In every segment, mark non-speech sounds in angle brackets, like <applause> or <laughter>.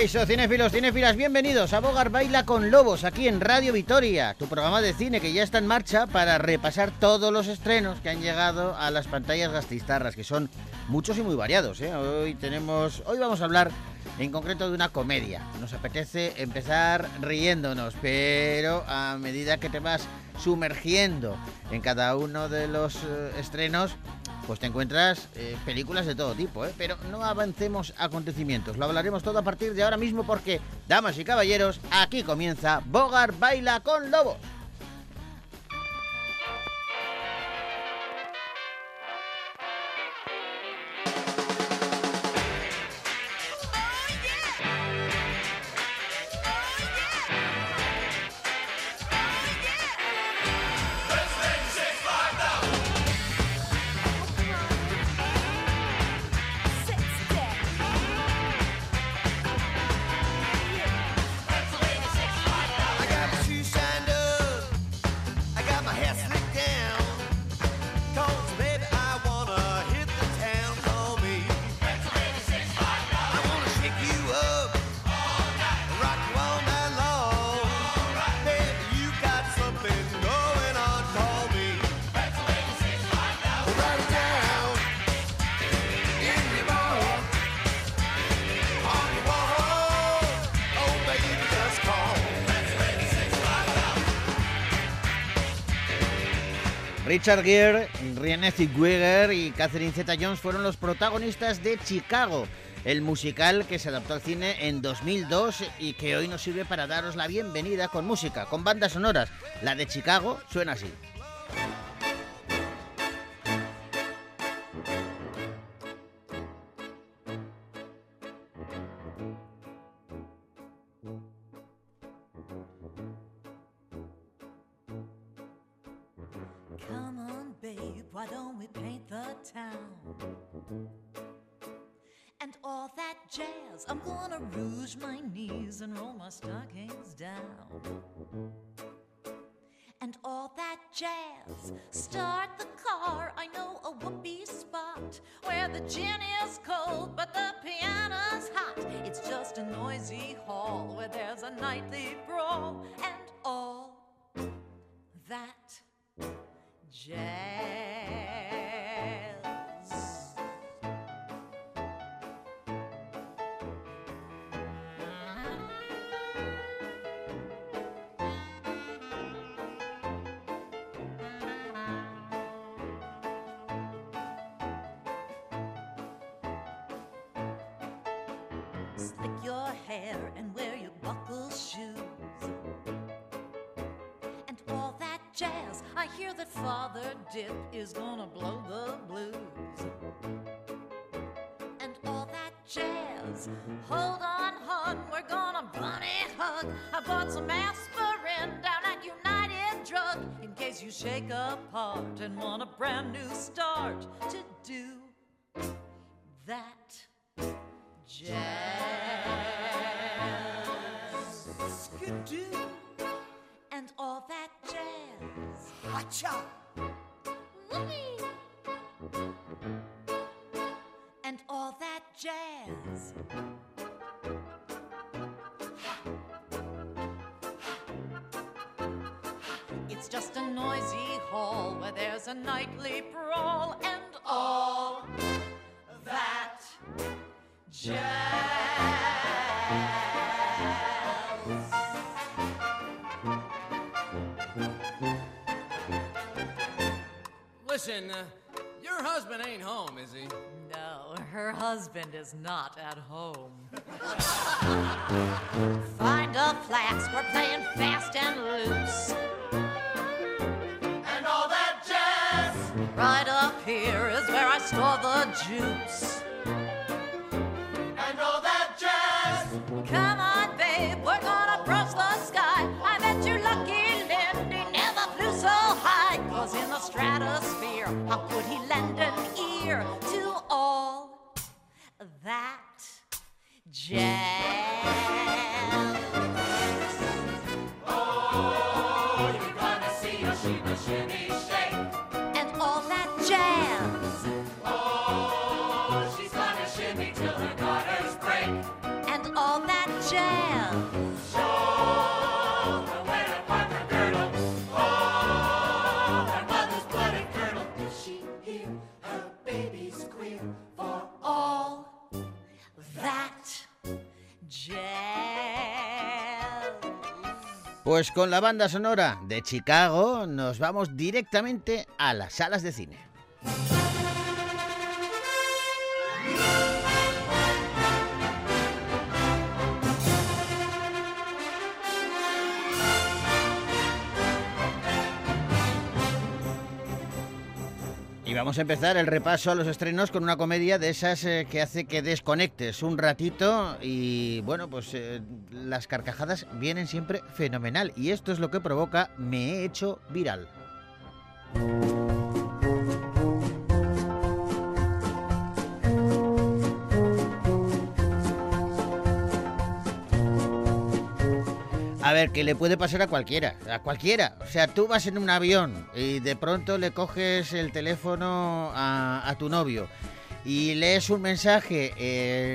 Caiso, cinéfilos, cinéfilas, bienvenidos a Bogar Baila con Lobos, aquí en Radio Vitoria, tu programa de cine que ya está en marcha para repasar todos los estrenos que han llegado a las pantallas gastistarras, que son muchos y muy variados. ¿eh? Hoy tenemos, hoy vamos a hablar en concreto de una comedia. Nos apetece empezar riéndonos, pero a medida que te vas sumergiendo en cada uno de los eh, estrenos, pues te encuentras eh, películas de todo tipo, ¿eh? pero no avancemos acontecimientos. Lo hablaremos todo a partir de ahora mismo porque, damas y caballeros, aquí comienza Bogar Baila con Lobos. Richard Gere, Renée Zellweger y Catherine Zeta-Jones fueron los protagonistas de Chicago, el musical que se adaptó al cine en 2002 y que hoy nos sirve para daros la bienvenida con música, con bandas sonoras. La de Chicago suena así. And all that jazz, I'm gonna rouge my knees and roll my stockings down. And all that jazz, start the car. I know a whoopee spot where the gin is cold, but the piano's hot. It's just a noisy hall where there's a nightly brawl hear that Father Dip is gonna blow the blues. And all that jazz. Hold on, hon, we're gonna bunny hug. I bought some aspirin down at United Drug in case you shake apart and want a brand new start to do that jazz. Skidoo and all that jazz. Hacha! And all that jazz. It's just a noisy hall where there's a nightly brawl and all that jazz. Listen, uh, your husband ain't home, is he? No, her husband is not at home. Find a flask, we're playing fast and loose. And all that jazz! Right up here is where I store the juice. Stratosphere, how could he lend an ear to all that jazz? Oh, you're gonna see a shimmy, shimmy, shake. And all that jazz. Oh, she's gonna shimmy till her garters break. And all that jazz. Pues con la banda sonora de Chicago nos vamos directamente a las salas de cine. Vamos a empezar el repaso a los estrenos con una comedia de esas eh, que hace que desconectes un ratito y bueno, pues eh, las carcajadas vienen siempre fenomenal y esto es lo que provoca Me he hecho viral. A ver, que le puede pasar a cualquiera, a cualquiera. O sea, tú vas en un avión y de pronto le coges el teléfono a, tu novio y lees un mensaje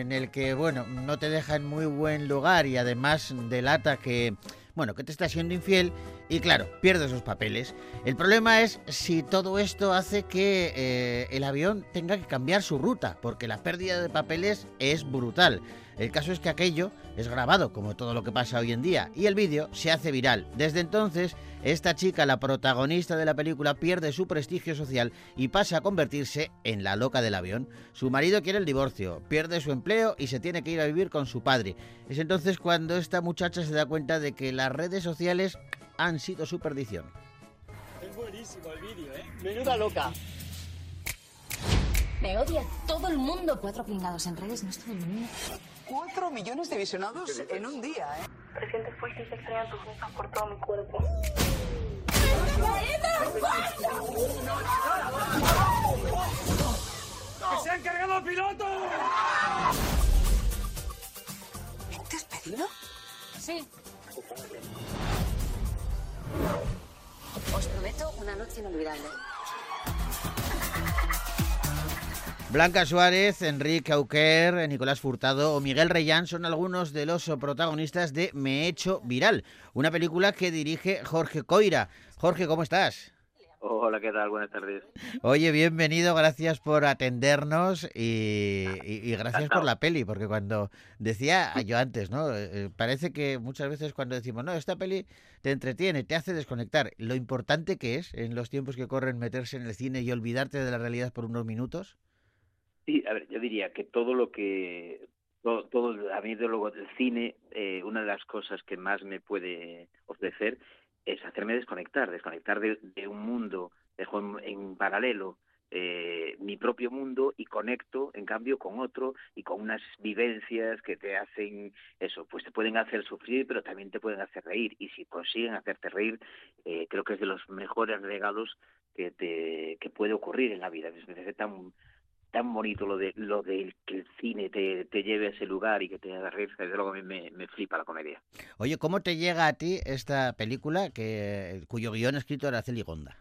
en el que, bueno, no te deja en muy buen lugar y además delata que, bueno, que te está siendo infiel y claro, pierdes los papeles. El problema es si todo esto hace que eh, el avión tenga que cambiar su ruta, porque la pérdida de papeles es brutal. El caso es que aquello es grabado, como todo lo que pasa hoy en día, y el vídeo se hace viral. Desde entonces, esta chica, la protagonista de la película, pierde su prestigio social y pasa a convertirse en la loca del avión. Su marido quiere el divorcio, pierde su empleo y se tiene que ir a vivir con su padre. Es entonces cuando esta muchacha se da cuenta de que las redes sociales han sido su perdición. Es buenísimo el vídeo, ¿eh? Menuda loca. Me odia todo el mundo. Cuatro pringados en redes, no es todo el mundo. Cuatro millones de visionados en un día, ¿eh? Presientes fuertes extrañan tus besos por todo mi cuerpo. ¡Que se han cargado al piloto! ¿Me has despedido? Sí. Os prometo una noche inolvidable. Blanca Suárez, Enrique Auquer, Nicolás Furtado o Miguel Reyán son algunos de los protagonistas de Me he hecho viral, una película que dirige Jorge Coira. Jorge, ¿cómo estás? Hola, ¿qué tal? Buenas tardes. Oye, bienvenido, gracias por atendernos y, y- y gracias por la peli, porque cuando decía yo antes, ¿no? Eh, parece que muchas veces cuando decimos, no, esta peli te entretiene, te hace desconectar, lo importante que es en los tiempos que corren meterse en el cine y olvidarte de la realidad por unos minutos. Sí, a ver, yo diría que todo lo que todo, todo a mí de luego del cine, eh, una de las cosas que más me puede ofrecer es hacerme desconectar, desconectar de, un mundo, dejo en, paralelo eh, mi propio mundo y conecto, en cambio, con otro y con unas vivencias que te hacen eso, pues te pueden hacer sufrir, pero también te pueden hacer reír. Y si consiguen hacerte reír, eh, creo que es de los mejores regalos que te que puede ocurrir en la vida. Parece tan tan bonito lo de lo de que el cine te, te lleve a ese lugar y que te haga reír, desde luego a mí me, me flipa la comedia. Oye, ¿cómo te llega a ti esta película que, cuyo guion ha escrito Araceli Gonda?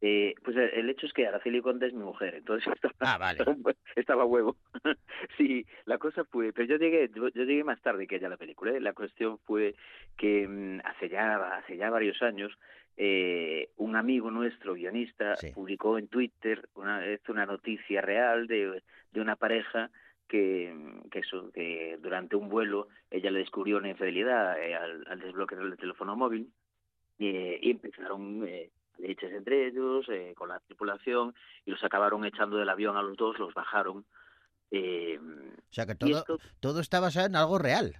Eh, pues el, hecho es que Araceli Conde es mi mujer, entonces <laughs> estaba, Ah, vale. estaba huevo. <laughs> sí, la cosa fue, pero yo llegué, yo, yo llegué más tarde que ella a la película. ¿eh? La cuestión fue que mm, hace ya hace ya varios años eh, un amigo nuestro guionista Sí. publicó en Twitter una una noticia real de, de una pareja que, que eso que durante un vuelo ella le descubrió una infidelidad eh, al, al desbloquear el teléfono móvil eh, y empezaron eh, leches entre ellos, eh, con la tripulación, y los acabaron echando del avión a los dos, los bajaron. Eh, O sea que todo, esto, todo está basado en algo real.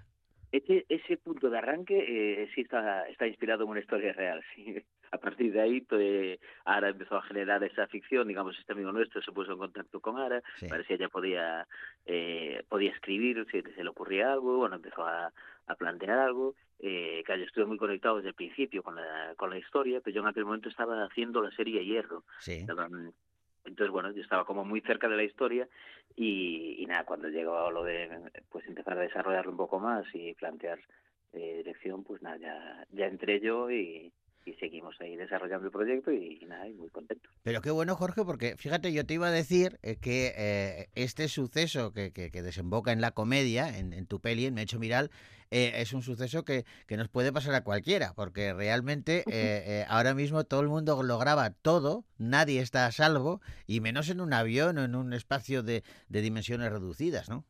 Ese, ese punto de arranque eh, sí está, está inspirado en una historia real. Sí. <laughs> A partir de ahí, pues, Ara empezó a generar esa ficción, digamos, este amigo nuestro se puso en contacto con Ara, Sí. para ver si ella podía, eh, podía escribir, si se le ocurría algo, bueno, empezó a, a plantear algo, eh, que yo estuve muy conectado desde el principio con la, con la historia, pero yo en aquel momento estaba haciendo la serie Hierro, Sí. Entonces, bueno, yo estaba como muy cerca de la historia y, y nada, cuando llegó lo de pues empezar a desarrollarlo un poco más y plantear eh, dirección, pues nada, ya, ya entré yo y, y seguimos ahí desarrollando el proyecto y, y nada, y muy contentos. Pero qué bueno, Jorge, porque fíjate, yo te iba a decir eh, que eh, este suceso que, que- que desemboca en la comedia, en, en tu peli, en Me he hecho viral, eh, es un suceso que, que nos puede pasar a cualquiera, porque realmente eh, ahora mismo todo el mundo lo graba todo, nadie está a salvo, y menos en un avión o en un espacio de, de dimensiones reducidas, ¿no?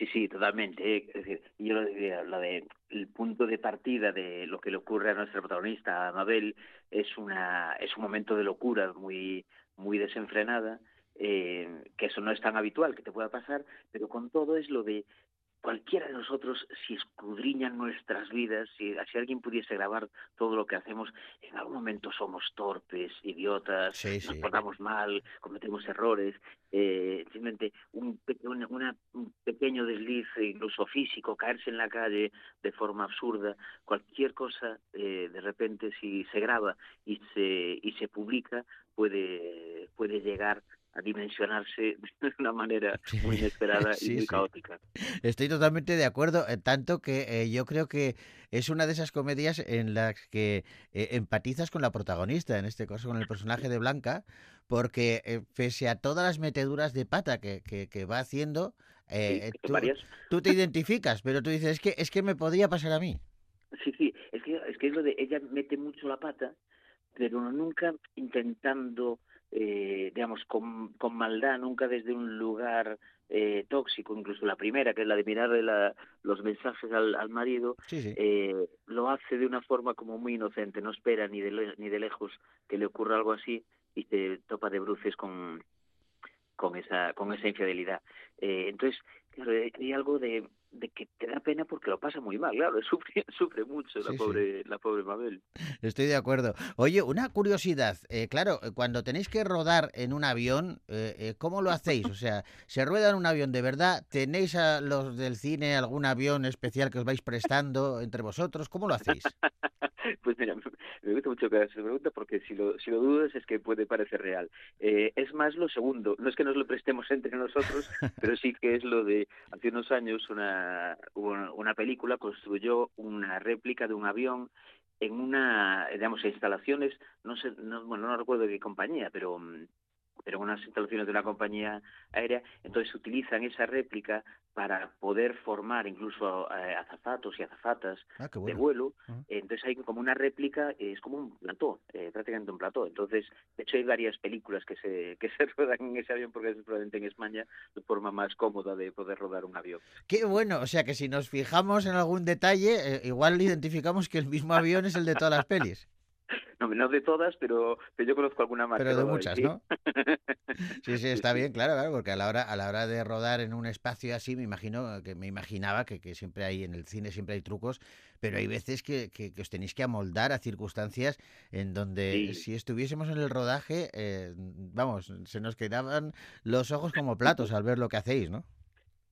Sí, sí, totalmente. Es decir, yo lo diría, lo de el punto de partida de lo que le ocurre a nuestra protagonista, a Mabel, es una es un momento de locura muy muy desenfrenada, eh, que eso no es tan habitual que te pueda pasar, pero con todo es lo de cualquiera de nosotros, si escudriñan nuestras vidas, si, si alguien pudiese grabar todo lo que hacemos, en algún momento somos torpes, idiotas, Sí, nos sí. portamos mal, cometemos errores, eh, simplemente un, una- una- un pequeño desliz, incluso físico, caerse en la calle de forma absurda, cualquier cosa, eh, de repente si se graba y se, y se publica, puede, puede llegar a dimensionarse <laughs> de una manera muy inesperada Sí, y muy sí. caótica. Estoy totalmente de acuerdo, eh, tanto que eh, yo creo que es una de esas comedias en las que eh, empatizas con la protagonista, en este caso con el personaje de Blanca, porque eh, pese a todas las meteduras de pata que, que- que va haciendo, tú, tú te identificas, pero tú dices, es que, es que me podría pasar a mí. Sí, sí, es que, es que es lo de ella mete mucho la pata, pero nunca intentando, eh, digamos, con, con maldad, nunca desde un lugar eh, tóxico, incluso la primera, que es la de mirarle la- los mensajes al, al marido, Sí, sí. eh, lo hace de una forma como muy inocente, no espera ni de, ni de lejos que le ocurra algo así y se topa de bruces con, con esa con esa infidelidad. Eh, entonces, claro, hay algo de, de que te da pena porque lo pasa muy mal, claro, <laughs> sufre, sufre mucho Sí, la sí. pobre la pobre Mabel. Estoy de acuerdo. Oye, una curiosidad. eh, claro, eh, cuando tenéis que rodar en un avión, eh, eh, ¿cómo lo hacéis? O sea, ¿se rueda en un avión de verdad? ¿Tenéis a los del cine algún avión especial que os vais prestando entre vosotros? ¿Cómo lo hacéis? <laughs> <laughs> Pues mira, <laughs> me- gusta mucho que hagas esa pregunta porque si lo, si lo dudas es que puede parecer real. Eh, es más lo segundo, no es que nos lo prestemos entre nosotros, <laughs> pero sí que es lo de hace unos años una, una, una película construyó una réplica de un avión en una, digamos, instalaciones, no sé, no, bueno, no recuerdo de qué compañía, pero mm, pero en unas instalaciones de una compañía aérea, entonces utilizan esa réplica para poder formar incluso eh, azafatos y azafatas Ah, de vuelo, entonces hay como una réplica, eh, es como un plató, eh, prácticamente un plató. Entonces, de hecho hay varias películas que se, que se <laughs> rodan en ese avión porque es probablemente en España la forma más cómoda de poder rodar un avión. Qué bueno. O sea, que si nos fijamos en algún detalle, eh, igual identificamos que el mismo avión es el de todas las pelis. <laughs> No, no de todas, pero, pero yo conozco alguna más. Pero de muchas, sí. ¿no? Sí, sí, <laughs> está bien, claro, claro, porque a la hora, a la hora de rodar en un espacio así, me imagino que me imaginaba que, que siempre hay en el cine siempre hay trucos, pero hay veces que, que- que os tenéis que amoldar a circunstancias en donde Sí. si estuviésemos en el rodaje, eh, vamos, se nos quedaban los ojos como platos al ver lo que hacéis, ¿no?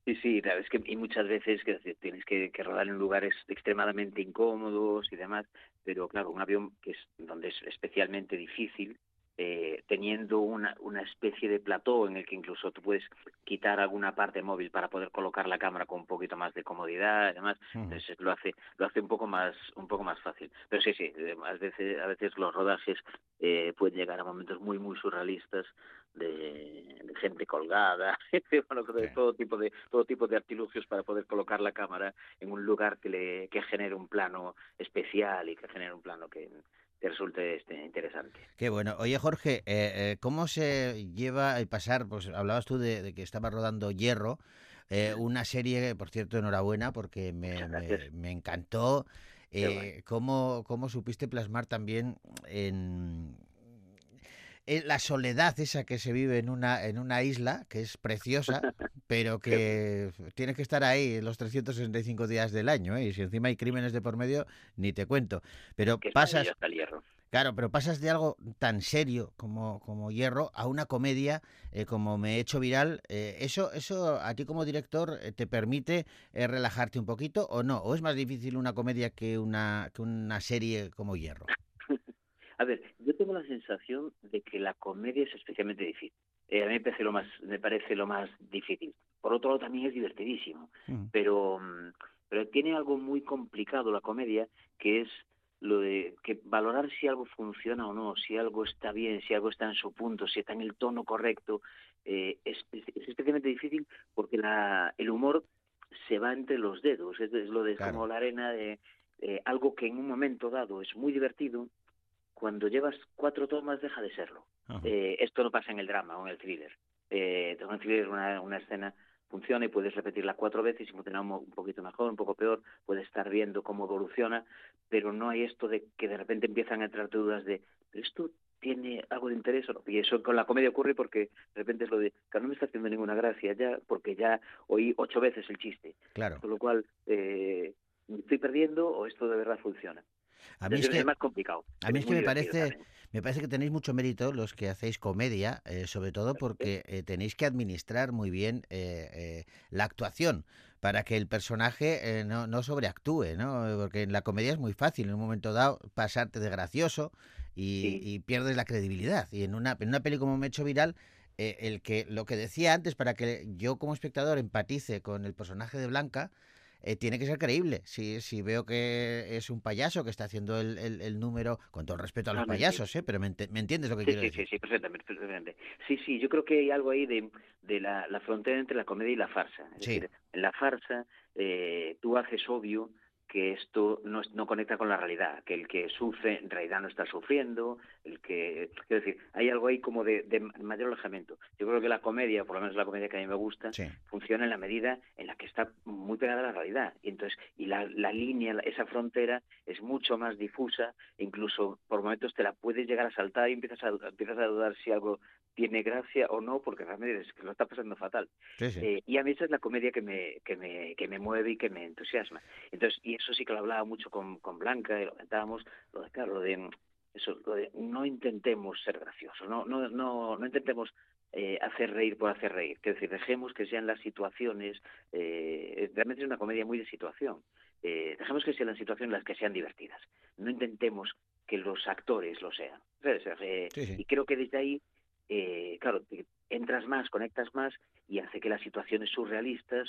Sí, sí, claro, es que y muchas veces que tienes que, que rodar en lugares extremadamente incómodos y demás, pero claro, un avión que es donde es especialmente difícil, eh, teniendo una, una especie de plató en el que incluso tú puedes quitar alguna parte móvil para poder colocar la cámara con un poquito más de comodidad y demás, entonces lo hace lo hace un poco más un poco más fácil. Pero sí, sí, eh, a veces a veces los rodajes eh, pueden llegar a momentos muy muy surrealistas de, de gente colgada, <laughs> bueno, de Sí. todo tipo de todo tipo de artilugios para poder colocar la cámara en un lugar que le que genere un plano especial y que genere un plano que, que resulte este, interesante. Qué bueno. Oye, Jorge, eh, eh, ¿cómo se lleva el pasar? Pues hablabas tú de, de que estabas rodando Hierro, eh, una serie, por cierto, enhorabuena, porque me, me- encantó. Eh, cómo, cómo supiste plasmar también en la soledad esa que se vive en una, en una isla, que es preciosa, <laughs> pero que tiene que estar ahí los 365 días del año, ¿eh? y si encima hay crímenes de por medio, ni te cuento. Pero Que pasas, maravilloso el hierro. Claro, pero pasas de algo tan serio como, como Hierro a una comedia eh, como Me he hecho viral. eh, ¿eso, ¿Eso a ti como director eh, te permite eh, relajarte un poquito o no? ¿O es más difícil una comedia que una, que una serie como Hierro? A ver, yo tengo la sensación de que la comedia es especialmente difícil. Eh, a mí me parece lo más me parece lo más difícil. Por otro lado también es divertidísimo, Mm. pero mm, pero tiene algo muy complicado la comedia que es lo de que valorar si algo funciona o no, si algo está bien, si algo está en su punto, si está en el tono correcto, eh, es, es- es especialmente difícil porque la, el humor se va entre los dedos, es, es lo de Claro. como la arena de eh, algo que en un momento dado es muy divertido, cuando llevas cuatro tomas deja de serlo. Eh, esto no pasa en el drama o en el thriller. Eh, en el thriller una, una escena funciona y puedes repetirla cuatro veces y funciona un, poquito mejor, un poco peor, puedes estar viendo cómo evoluciona, pero no hay esto de que de repente empiezan a entrar dudas de, ¿pero esto tiene algo de interés o no? Y eso con la comedia ocurre porque de repente es lo de, que no me está haciendo ninguna gracia ya, porque ya oí ocho veces el chiste, Claro. con lo cual, eh, ¿me estoy perdiendo o esto de verdad funciona? A mí es es, que, es más complicado. a mí es que me parece, también. me parece que tenéis mucho mérito los que hacéis comedia, eh, sobre todo porque eh, tenéis que administrar muy bien eh, la actuación para que el personaje eh, no, no sobreactúe, ¿no? Porque en la comedia es muy fácil en un momento dado pasarte de gracioso y, Sí. y pierdes la credibilidad. Y en una, en una peli como Me he hecho viral, eh, el que lo que decía antes, para que yo como espectador empatice con el personaje de Blanca, eh, tiene que ser creíble. Si, si veo que es un payaso que está haciendo el, el- el número, con todo el respeto a los payasos, ¿eh? pero me, entiendes lo que Sí, quiero sí, decir. sí, sí, perfectamente, perfectamente. Sí, sí, yo creo que hay algo ahí de, de la, la frontera entre la comedia y la farsa. Es Sí. decir, en la farsa eh, tú haces obvio que esto no, no conecta con la realidad, que el que sufre en realidad no está sufriendo, el que... Quiero decir, hay algo ahí como de, de mayor alejamiento. Yo creo que la comedia, por lo menos la comedia que a mí me gusta, Sí. funciona en la medida en la que está muy pegada a la realidad. Y entonces, y la, la línea, esa frontera es mucho más difusa, e incluso por momentos te la puedes llegar a saltar y empiezas a, empiezas a dudar si algo tiene gracia o no, porque realmente es que lo está pasando fatal. Sí, sí. Eh, y a mí esa es la comedia que me, que me, que me mueve y que me entusiasma. Entonces, y eso sí que lo hablaba mucho con, con Blanca y lo comentábamos, lo de, claro, lo de, mm, eso, lo de no intentemos ser graciosos, no, no, no, no intentemos eh, hacer reír por hacer reír, que decir, dejemos que sean las situaciones, eh, realmente es una comedia muy de situación, eh, dejemos que sean las situaciones las que sean divertidas, no intentemos que los actores lo sean. ¿sabes? Sí, sí. Y creo que desde ahí, claro, entras más, conectas más y hace que las situaciones surrealistas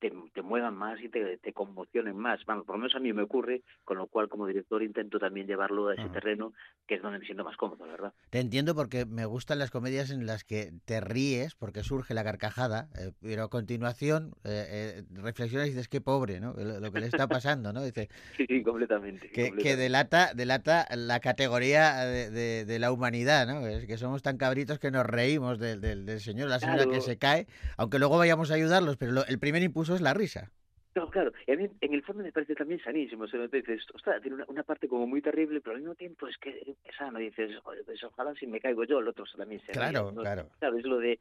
te, te muevan más y te, te conmocionen más. Vamos, por lo menos a mí me ocurre, con lo cual como director intento también llevarlo a ese Ajá. terreno que es donde me siento más cómodo, la verdad. Te entiendo porque me gustan las comedias en las que te ríes porque surge la carcajada, eh, pero a continuación eh, eh, reflexionas y dices qué pobre, ¿no? Lo, lo que le está pasando, ¿no? Dice, <laughs> Sí, sí, completamente. que, que completamente. delata, delata la categoría de, de- de la humanidad, ¿no? Es que somos tan cabritos que nos reímos del, del, del señor la señora que Claro. se cae, aunque luego vayamos a ayudarlos, pero lo- el primer impulso es la risa. No, claro, y a mí en el fondo me parece también sanísimo, o sea, me dices, ostras, tiene una, una parte como muy terrible, pero al mismo tiempo es que es sano, dices, "Joder, pues ojalá si me caigo yo, el otro también se ría", Claro, ¿no? claro. Claro, es lo de,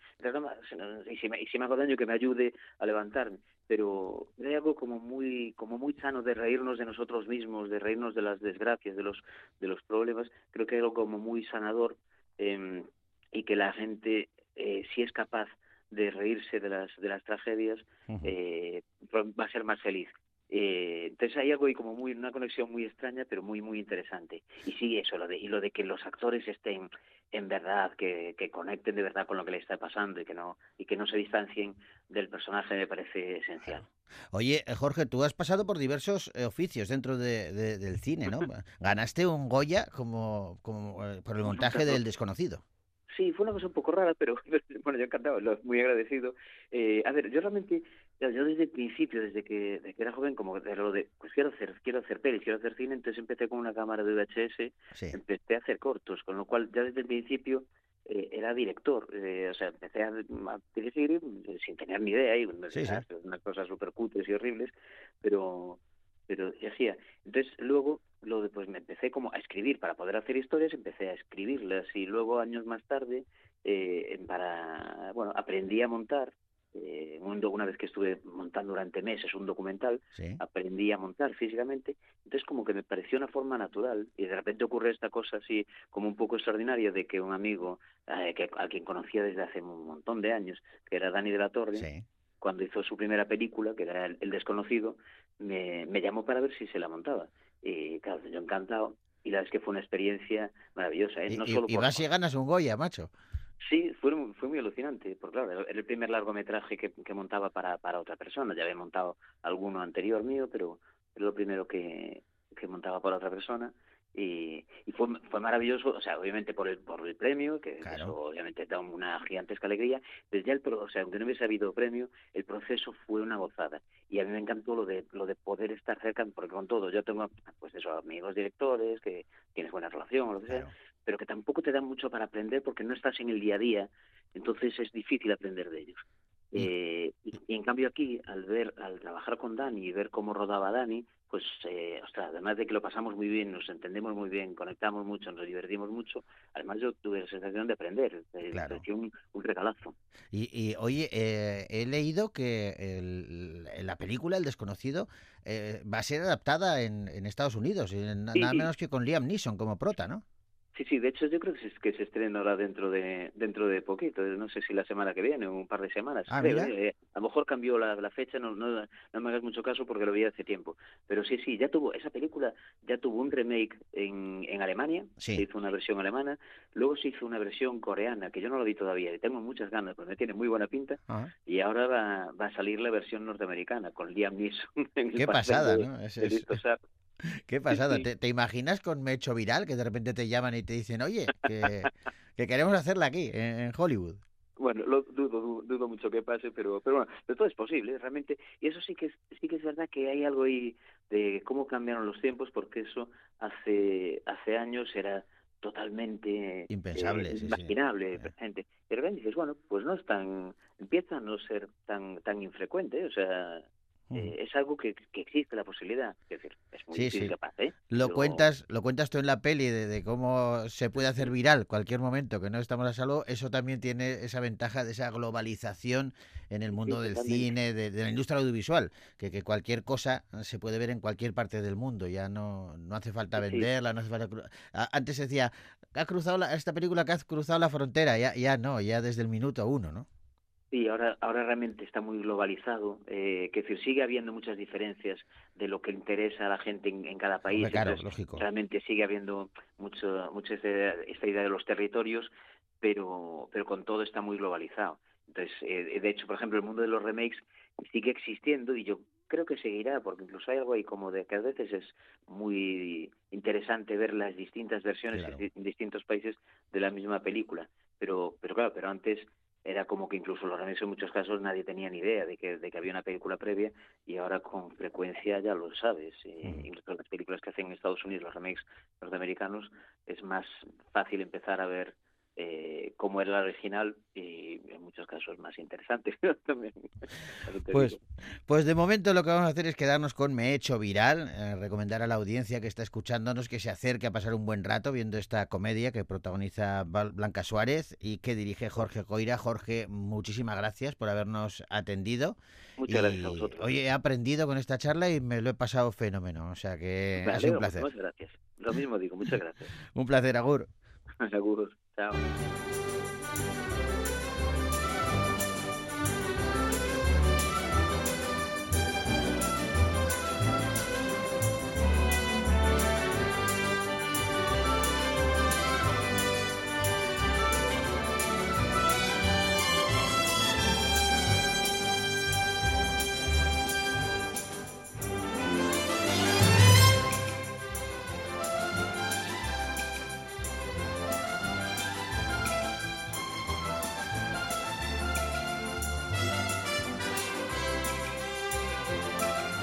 y si, me, y si me hago daño que me ayude a levantarme, pero hay algo como muy, como muy sano de reírnos de nosotros mismos, de reírnos de las desgracias, de los, de los problemas, creo que hay algo como muy sanador eh, y que la gente, eh, si es capaz de reírse de las, de las tragedias, Ujú. eh, va a ser más feliz. Eh, entonces hay algo ahí como muy una conexión muy extraña pero muy muy interesante y sí eso lo de y lo de que los actores estén en verdad que, que conecten de verdad con lo que le está pasando y que no y que no se distancien del personaje me parece esencial Oye, eh, Jorge, tú has pasado por diversos eh, oficios dentro de- de- del cine, ¿no? <laughs> Ganaste un Goya como, como eh, por el montaje del desconocido. Sí, fue una cosa un poco rara, <laughs> pero bueno, yo encantado, lo- muy agradecido. Eh, a ver, yo realmente, yo desde el principio, desde que, desde que era joven, como de lo de, pues quiero hacer, quiero hacer pelis, quiero hacer cine, entonces empecé con una cámara de VHS, Sí. empecé a hacer cortos, con lo cual ya desde el principio eh, era director, eh, o sea, empecé a, a dirigir eh, sin tener ni idea, y sí. unas cosas súper cutres y horribles, pero pero hacía. Entonces luego lo de, pues me empecé como a escribir para poder hacer historias, empecé a escribirlas y luego años más tarde eh, para bueno aprendí a montar eh, una vez que estuve montando durante meses un documental Sí. aprendí a montar físicamente entonces como que me pareció una forma natural y de repente ocurre esta cosa así como un poco extraordinaria de que un amigo eh, que a quien conocía desde hace un montón de años que era Dani de la Torre Sí. cuando hizo su primera película, que era El Desconocido, me, me llamó para ver si se la montaba. Y claro, yo encantado. Y la verdad es que fue una experiencia maravillosa. ¿eh? No y- solo y por- vas y ganas un Goya, macho. Sí, fue, muy- fue muy alucinante. Porque claro, era el primer largometraje que, que montaba para, para otra persona. Ya había montado alguno anterior mío, pero era lo primero que, que montaba para otra persona y, y fue, fue maravilloso, o sea, obviamente por el, por el premio, que Claro. eso obviamente da una gigantesca alegría, desde ya el, pro- o sea, aunque no hubiese habido premio, el proceso fue una gozada y a mí me encantó lo de lo de poder estar cerca, porque con todo, yo tengo pues eso, amigos directores, que tienes buena relación o lo que sea, pero que tampoco te dan mucho para aprender porque no estás en el día a día, entonces es difícil aprender de ellos. Y- Eh, y, y en cambio aquí, al ver, al trabajar con Dani y ver cómo rodaba Dani, pues, eh, ostras, además de que lo pasamos muy bien, nos entendemos muy bien, conectamos mucho, nos divertimos mucho, además yo tuve la sensación de aprender, eh, Claro. pareció un, un regalazo. Y, y, oye, eh, he leído que el- la película El desconocido eh, va a ser adaptada en, en Estados Unidos, y en- Sí, nada menos que con Liam Neeson como prota, ¿no? Sí, sí, de hecho yo creo que se, que se estrena ahora dentro de dentro de poquito, no sé si la semana que viene o un par de semanas. Ah, creo. ¿eh? A lo mejor cambió la, la fecha, no, no, no me hagas mucho caso porque lo vi hace tiempo. Pero sí, sí, ya tuvo, esa película ya tuvo un remake en, en Alemania, Sí. se hizo una versión alemana, luego se hizo una versión coreana, que yo no lo vi todavía y tengo muchas ganas, porque tiene muy buena pinta, Ajá. y ahora va, va a salir la versión norteamericana con Liam Neeson. en el Qué papel pasada, de- ¿no? Es- de es-. Qué pasada. Sí. ¿Te, te imaginas con Me he hecho viral que de repente te llaman y te dicen, oye, que, que queremos hacerla aquí, en, en Hollywood? Bueno, lo dudo, dudo, dudo mucho que pase, pero, pero bueno, de todo es posible, realmente. Y eso sí que es, sí que es verdad que hay algo ahí de cómo cambiaron los tiempos, porque eso hace, hace años era totalmente Impensable, eh, sí, sí. imaginable, Eh. gente. Y de repente dices, bueno, pues no es tan, empieza a no ser tan, tan infrecuente, o sea, eh, es algo que, que existe la posibilidad. Es decir, es muy Sí, difícil sí. que pase, ¿eh? Lo Pero- cuentas, lo cuentas tú en la peli de, de cómo se puede hacer viral cualquier momento que no estamos a salvo. Eso también tiene esa ventaja de esa globalización en el mundo del cine, de, de la industria audiovisual, que, que cualquier cosa se puede ver en cualquier parte del mundo. Ya no, no hace falta venderla, no hace falta. Antes se decía, ha cruzado la- esta película que ha cruzado la frontera. Ya, ya no, ya desde el minuto uno, ¿no? Sí, ahora, ahora realmente está muy globalizado, eh, que decir, sigue habiendo muchas diferencias de lo que interesa a la gente en, en cada país. Claro, entonces, lógico. realmente sigue habiendo mucho, mucho esta idea de los territorios, pero, pero con todo está muy globalizado. Entonces, eh, de hecho, por ejemplo, el mundo de los remakes sigue existiendo y yo creo que seguirá, porque incluso hay algo ahí como de que a veces es muy interesante ver las distintas versiones Claro. en distintos países de la misma película. Pero, pero claro, pero antes era como que incluso los remakes en muchos casos nadie tenía ni idea de que, de que había una película previa y ahora con frecuencia ya lo sabes. Eh. Incluso las películas que hacen en Estados Unidos, los remakes norteamericanos, es más fácil empezar a ver eh, cómo era la original y en muchos casos más interesante. <laughs> También, Pues, pues de momento lo que vamos a hacer es quedarnos con Me he hecho viral, eh, recomendar a la audiencia que está escuchándonos que se acerque a pasar un buen rato viendo esta comedia que protagoniza Blanca Suárez y que dirige Jorge Coira. Jorge, muchísimas gracias por habernos atendido. Muchas gracias a vosotros. Oye, he aprendido con esta charla y me lo he pasado fenómeno, o sea que ha sido un placer. Muchas gracias. Lo mismo digo, muchas gracias. <laughs> Un placer, Agur. <laughs> Seguros. So.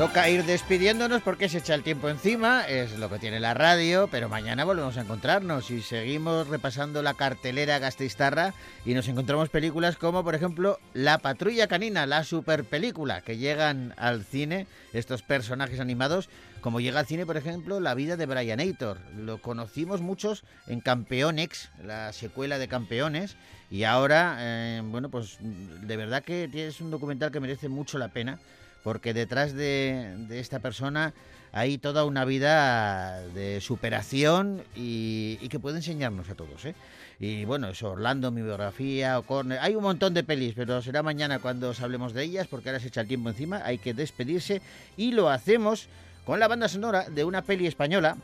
Toca ir despidiéndonos porque se echa el tiempo encima, es lo que tiene la radio, pero mañana volvemos a encontrarnos y seguimos repasando la cartelera gasteiztarra y nos encontramos películas como por ejemplo La Patrulla Canina, la super película que llegan al cine, estos personajes animados, como llega al cine por ejemplo La vida de Brian Aitor, lo conocimos muchos en Campeonex, la secuela de Campeones y ahora, eh, bueno pues de verdad que es un documental que merece mucho la pena porque detrás de, esta persona hay toda una vida de superación y, y que puede enseñarnos a todos. ¿eh? Y bueno, eso, Orlando, mi biografía, O'Connor, hay un montón de pelis, pero será mañana cuando os hablemos de ellas, porque ahora se echa el tiempo encima, hay que despedirse y lo hacemos con la banda sonora de una peli española,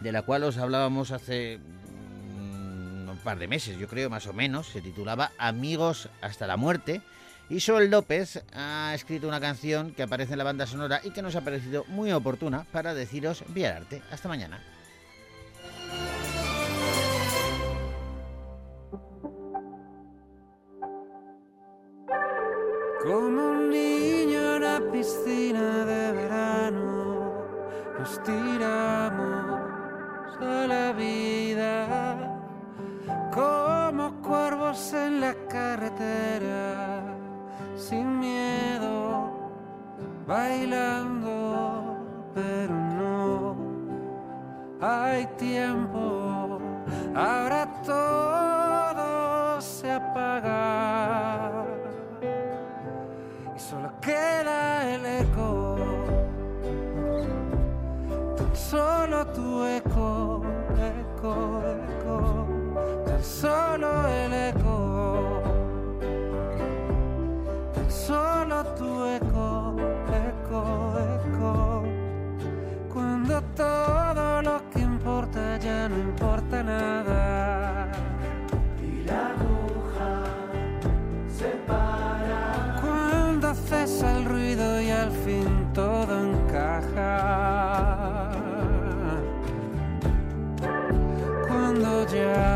de la cual os hablábamos hace mm, un par de meses, yo creo, más o menos, se titulaba Amigos hasta la muerte y Sol López ha escrito una canción que aparece en la banda sonora y que nos ha parecido muy oportuna para deciros vía arte. Hasta mañana. Como un niño en la piscina de verano, nos tiramos a la vida como cuervos en la carretera sin miedo, bailando, pero no hay tiempo. Ahora Yeah.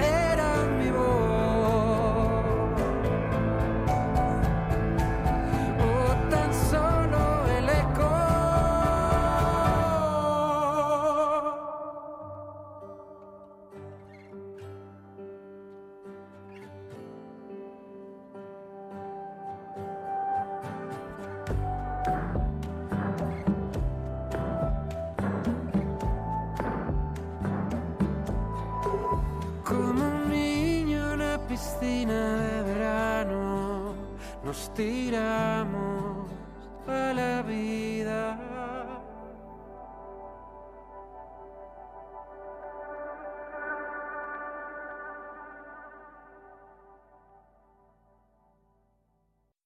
eras